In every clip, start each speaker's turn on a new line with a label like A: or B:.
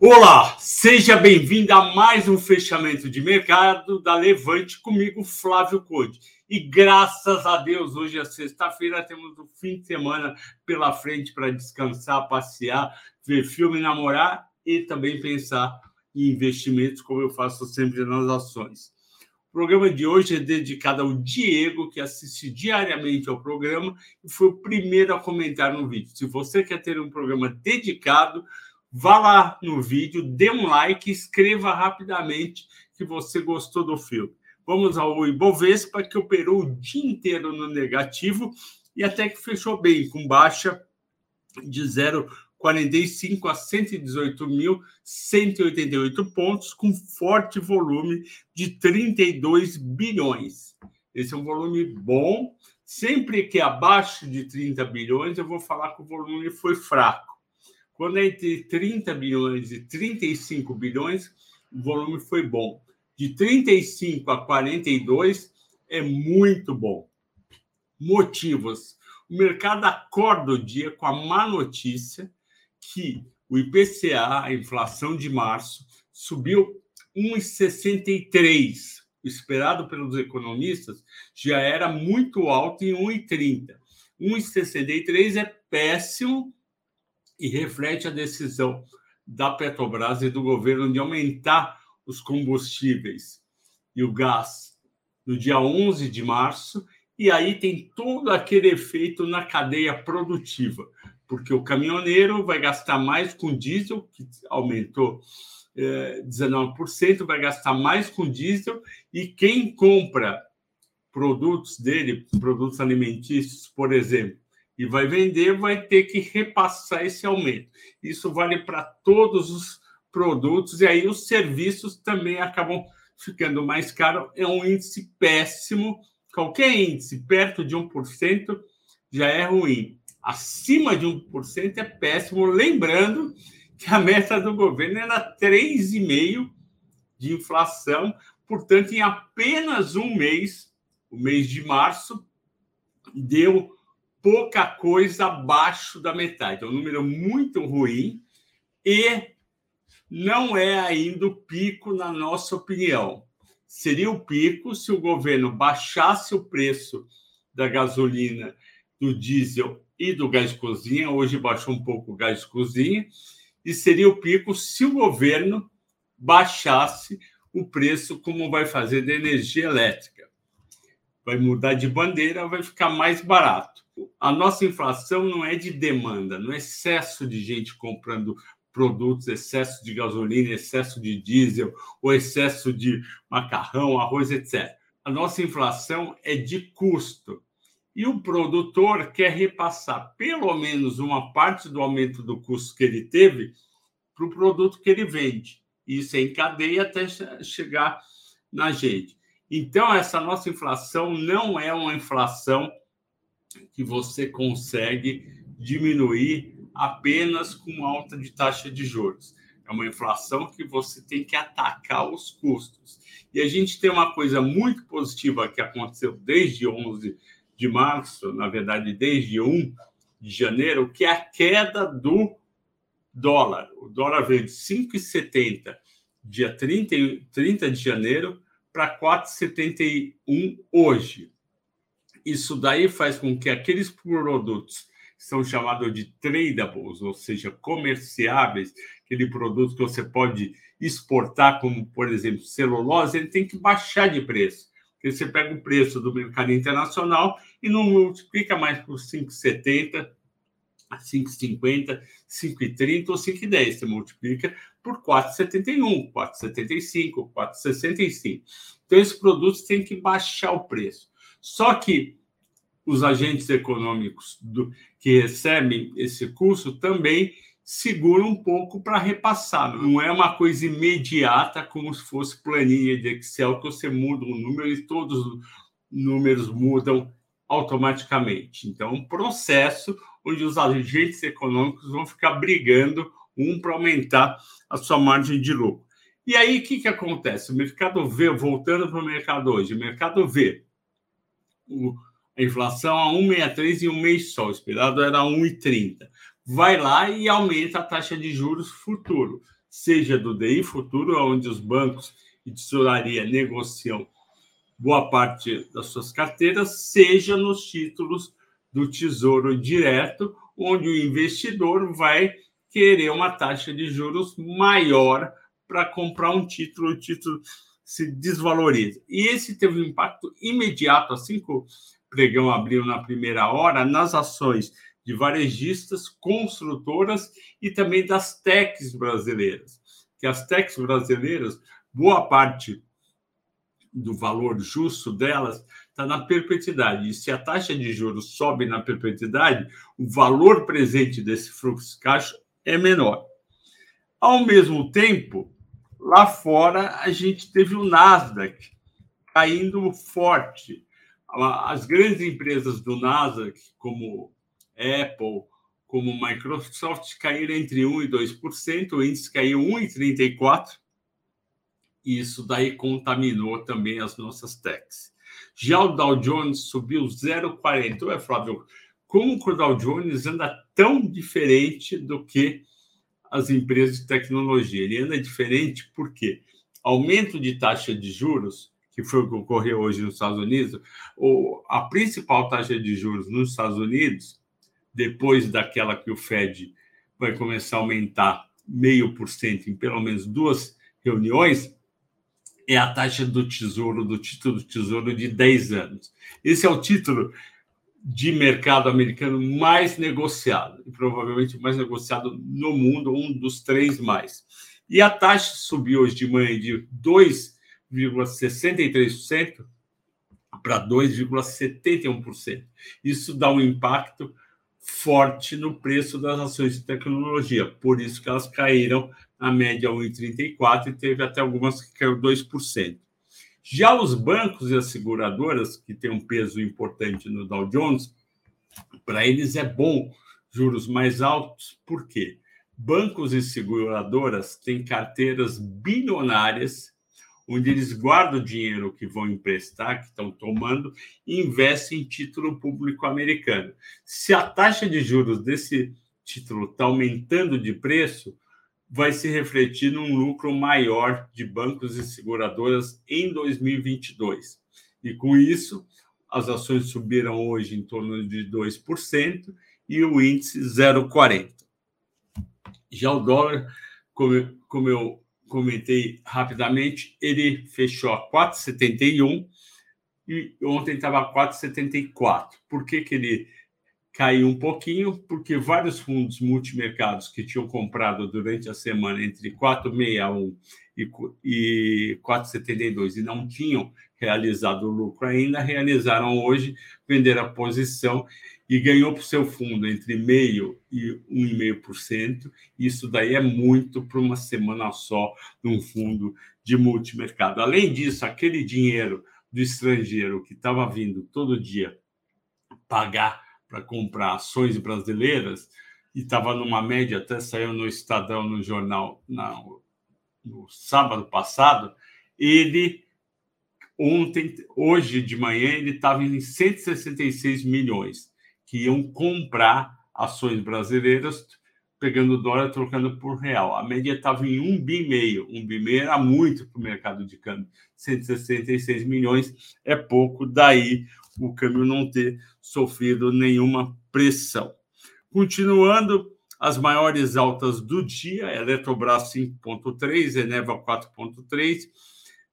A: Olá, seja bem-vindo a mais um fechamento de mercado da Levante comigo, Flávio Code. E graças a Deus, hoje é sexta-feira, temos o fim de semana pela frente para descansar, passear, ver filme, namorar e também pensar em investimentos, como eu faço sempre nas ações. O programa de hoje é dedicado ao Diego, que assiste diariamente ao programa e foi o primeiro a comentar no vídeo. Se você quer ter um programa dedicado, Vá lá no vídeo, dê um like, escreva rapidamente que você gostou do filme. Vamos ao Ibovespa, que operou o dia inteiro no negativo e até que fechou bem, com baixa de 0,45 a 118.188 pontos, com forte volume de 32 bilhões. Esse é um volume bom. Sempre que abaixo de 30 bilhões, eu vou falar que o volume foi fraco. Quando é entre 30 bilhões e 35 bilhões, o volume foi bom. De 35 a 42 é muito bom. Motivos. O mercado acorda o dia com a má notícia que o IPCA, a inflação de março, subiu 1,63. O esperado pelos economistas já era muito alto em 1,30. 1,63 é péssimo e reflete a decisão da Petrobras e do governo de aumentar os combustíveis e o gás no dia 11 de março, e aí tem todo aquele efeito na cadeia produtiva, porque o caminhoneiro vai gastar mais com diesel, que aumentou é, 19%, vai gastar mais com diesel, e quem compra produtos dele, produtos alimentícios, por exemplo, e vai vender, vai ter que repassar esse aumento. Isso vale para todos os produtos, e aí os serviços também acabam ficando mais caros. É um índice péssimo. Qualquer índice perto de 1% já é ruim. Acima de 1% é péssimo. Lembrando que a meta do governo era 3,5% de inflação, portanto, em apenas um mês, o mês de março, deu pouca coisa abaixo da metade. É um número muito ruim e não é ainda o pico, na nossa opinião. Seria o pico se o governo baixasse o preço da gasolina, do diesel e do gás de cozinha. Hoje baixou um pouco o gás de cozinha. E seria o pico se o governo baixasse o preço, como vai fazer da energia elétrica. Vai mudar de bandeira, vai ficar mais barato a nossa inflação não é de demanda, não é excesso de gente comprando produtos, excesso de gasolina, excesso de diesel, ou excesso de macarrão, arroz, etc. A nossa inflação é de custo. E o produtor quer repassar pelo menos uma parte do aumento do custo que ele teve para o produto que ele vende. Isso é em cadeia até chegar na gente. Então, essa nossa inflação não é uma inflação que você consegue diminuir apenas com alta de taxa de juros. É uma inflação que você tem que atacar os custos. E a gente tem uma coisa muito positiva que aconteceu desde 11 de março, na verdade, desde 1 de janeiro, que é a queda do dólar. O dólar veio de 5,70 dia 30, 30 de janeiro para 4,71 hoje. Isso daí faz com que aqueles produtos que são chamados de tradables, ou seja, comerciáveis, aquele produto que você pode exportar, como por exemplo celulose, ele tem que baixar de preço. Porque você pega o preço do mercado internacional e não multiplica mais por 5,70, 5,50, 5,30 ou 5,10. Você multiplica por 4,71, 4,75, 4,65. Então, esses produtos têm que baixar o preço. Só que os agentes econômicos do, que recebem esse curso também seguram um pouco para repassar. Não é uma coisa imediata, como se fosse planilha de Excel, que você muda um número e todos os números mudam automaticamente. Então, um processo onde os agentes econômicos vão ficar brigando um para aumentar a sua margem de lucro. E aí, o que, que acontece? O mercado vê, voltando para o mercado hoje, o mercado vê o, a inflação a 1,63 em um mês só, o esperado era 1,30. Vai lá e aumenta a taxa de juros futuro. seja do DI Futuro, onde os bancos e tesouraria negociam boa parte das suas carteiras, seja nos títulos do Tesouro Direto, onde o investidor vai querer uma taxa de juros maior para comprar um título, o título se desvaloriza. E esse teve um impacto imediato, assim que o pregão abriu na primeira hora, nas ações de varejistas, construtoras e também das techs brasileiras. Que as techs brasileiras, boa parte do valor justo delas está na perpetuidade. E se a taxa de juros sobe na perpetuidade, o valor presente desse fluxo de caixa é menor. Ao mesmo tempo, lá fora a gente teve o Nasdaq caindo forte. As grandes empresas do Nasdaq, como Apple, como Microsoft, caíram entre 1% e 2%, o índice caiu 1,34%, e isso daí contaminou também as nossas techs. Já o Dow Jones subiu 0,40%. Ué, Flávio, como o Dow Jones anda tão diferente do que as empresas de tecnologia? Ele anda diferente porque aumento de taxa de juros, que foi o que ocorreu hoje nos Estados Unidos, ou a principal taxa de juros nos Estados Unidos, depois daquela que o Fed vai começar a aumentar meio por cento em pelo menos duas reuniões, é a taxa do tesouro, do título do tesouro de 10 anos. Esse é o título de mercado americano mais negociado, e provavelmente mais negociado no mundo, um dos três mais. E a taxa subiu hoje de manhã de 2,63% para 2,71%. Isso dá um impacto forte no preço das ações de tecnologia, por isso que elas caíram a média 1,34 e teve até algumas que caiu 2%. Já os bancos e as seguradoras, que têm um peso importante no Dow Jones, para eles é bom juros mais altos, por quê? Bancos e seguradoras têm carteiras bilionárias, onde eles guardam o dinheiro que vão emprestar, que estão tomando, e investem em título público americano. Se a taxa de juros desse título está aumentando de preço, vai se refletir num lucro maior de bancos e seguradoras em 2022. E com isso, as ações subiram hoje em torno de 2% e o índice 0,40. Já o dólar, como, como eu comentei rapidamente, ele fechou a 4,71 e ontem estava a 4,74. Por que, que ele caiu um pouquinho, porque vários fundos multimercados que tinham comprado durante a semana entre 4,61 e 4,72 e não tinham realizado lucro ainda, realizaram hoje, venderam a posição e ganhou para o seu fundo entre meio e 1,5%. Isso daí é muito para uma semana só num fundo de multimercado. Além disso, aquele dinheiro do estrangeiro que estava vindo todo dia pagar para comprar ações brasileiras e estava numa média, até saiu no Estadão, no jornal, na, no sábado passado, ele ontem, hoje de manhã, ele estava em 166 milhões que iam comprar ações brasileiras, pegando dólar trocando por real. A média estava em um bi meio. Um bi meio era muito para o mercado de câmbio. 166 milhões é pouco, daí o câmbio não ter sofrido nenhuma pressão. Continuando, as maiores altas do dia, Eletrobras 5,3, Eneva 4,3,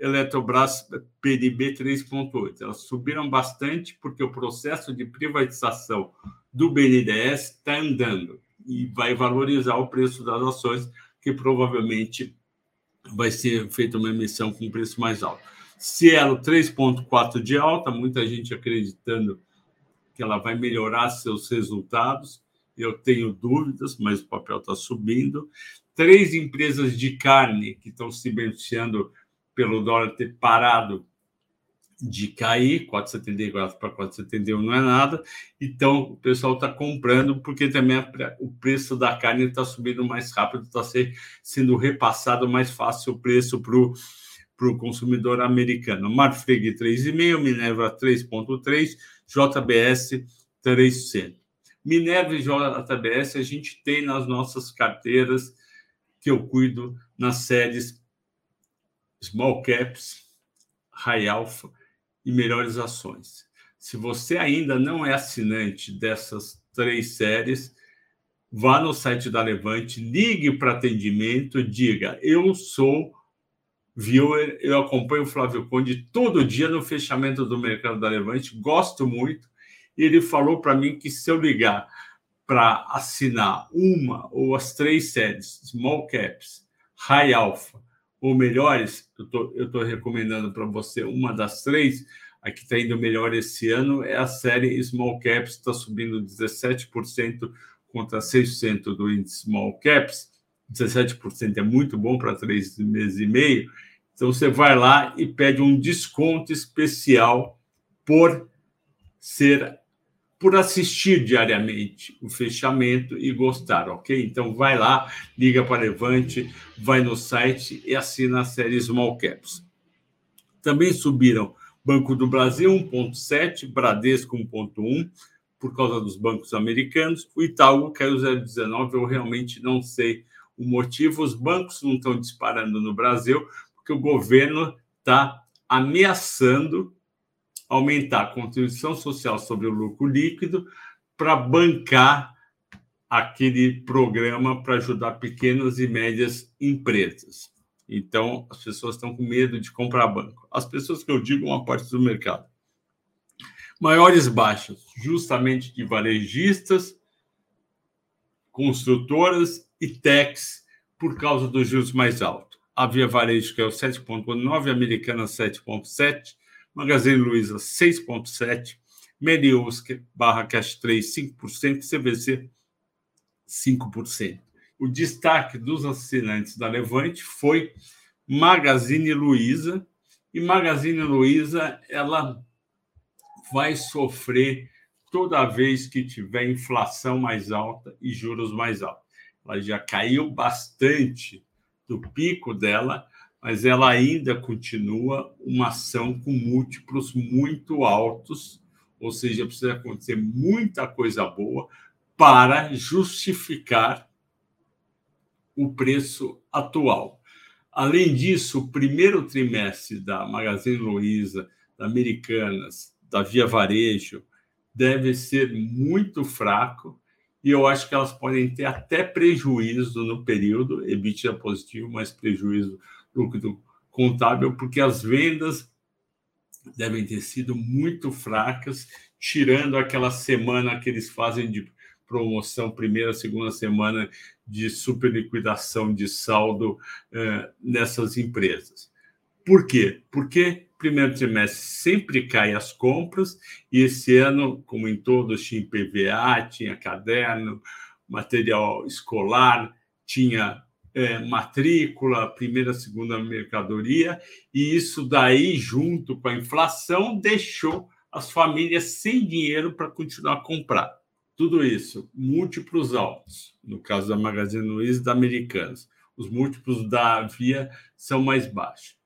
A: Eletrobras PNB 3,8. Elas subiram bastante porque o processo de privatização do BNDES está andando e vai valorizar o preço das ações, que provavelmente vai ser feita uma emissão com preço mais alto. Cielo 3,4 de alta, muita gente acreditando que ela vai melhorar seus resultados. Eu tenho dúvidas, mas o papel está subindo. Três empresas de carne que estão se beneficiando pelo dólar ter parado de cair, 4,74 para 4,71 não é nada, então o pessoal está comprando, porque também o preço da carne está subindo mais rápido, está sendo repassado mais fácil o preço para o para o consumidor americano. Marfrig 3,5, Minerva 3,3, JBS 3%. Minerva e JBS a gente tem nas nossas carteiras que eu cuido nas séries Small Caps, High Alpha e Melhores Ações. Se você ainda não é assinante dessas três séries, vá no site da Levante, ligue para atendimento, diga: Eu sou viewer, eu acompanho o Flávio Conde todo dia no fechamento do mercado da Levante, gosto muito. E ele falou para mim que se eu ligar para assinar uma ou as três séries, Small Caps, High Alpha ou melhores, eu tô, estou recomendando para você uma das três, a que está indo melhor esse ano é a série Small Caps, está subindo 17% contra 6% do índice Small Caps. 17% é muito bom para três meses e meio. Então você vai lá e pede um desconto especial por ser por assistir diariamente o fechamento e gostar, ok? Então vai lá, liga para Levante, vai no site e assina a série Small Caps. Também subiram Banco do Brasil 1,7, Bradesco 1,1, por causa dos bancos americanos. O Itaú caiu 0,19, eu realmente não sei o motivo. Os bancos não estão disparando no Brasil, porque o governo está ameaçando aumentar a contribuição social sobre o lucro líquido para bancar aquele programa para ajudar pequenas e médias empresas. Então, as pessoas estão com medo de comprar banco. As pessoas que eu digo, uma parte do mercado. Maiores baixas, justamente de varejistas, construtoras e techs, por causa dos juros mais altos. A Via Varejo, que é o 7,9, Americana 7,7, Magazine Luiza 6,7%, Mediusk barra Cash 3, 5%, CVC 5%. O destaque dos assinantes da Levante foi Magazine Luiza, e Magazine Luiza ela vai sofrer toda vez que tiver inflação mais alta e juros mais altos. Ela já caiu bastante do pico dela mas ela ainda continua uma ação com múltiplos muito altos, ou seja, precisa acontecer muita coisa boa para justificar o preço atual. Além disso, o primeiro trimestre da Magazine Luiza, da Americanas, da Via Varejo, deve ser muito fraco e eu acho que elas podem ter até prejuízo no período, EBITDA positivo, mas prejuízo lucro contábil, porque as vendas devem ter sido muito fracas, tirando aquela semana que eles fazem de promoção, primeira, segunda semana de super liquidação de saldo eh, nessas empresas. Por quê? Porque primeiro trimestre sempre cai as compras e esse ano, como em todos, tinha PVA, tinha caderno, material escolar, tinha é, matrícula, primeira, segunda mercadoria, e isso daí, junto com a inflação, deixou as famílias sem dinheiro para continuar a comprar. Tudo isso, múltiplos altos, no caso da Magazine Luiza da Americanas. Os múltiplos da Via são mais baixos.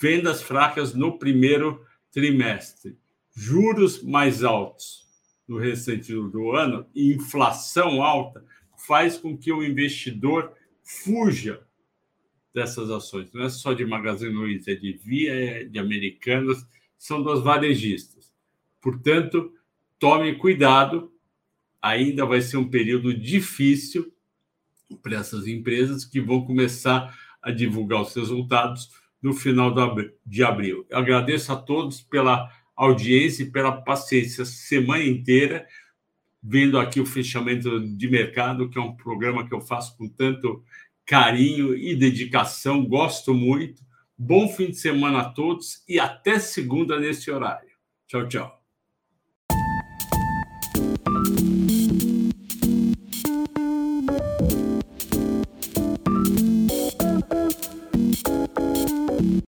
A: Vendas fracas no primeiro trimestre, juros mais altos no restante do ano e inflação alta faz com que o investidor fuja dessas ações. Não é só de Magazine Luiza, é de Via, é de Americanas, são dos varejistas. Portanto, tome cuidado, ainda vai ser um período difícil para essas empresas que vão começar a divulgar os resultados no final de abril. Eu agradeço a todos pela audiência e pela paciência semana inteira, vendo aqui o fechamento de mercado, que é um programa que eu faço com tanto carinho e dedicação, gosto muito. Bom fim de semana a todos e até segunda nesse horário. Tchau, tchau.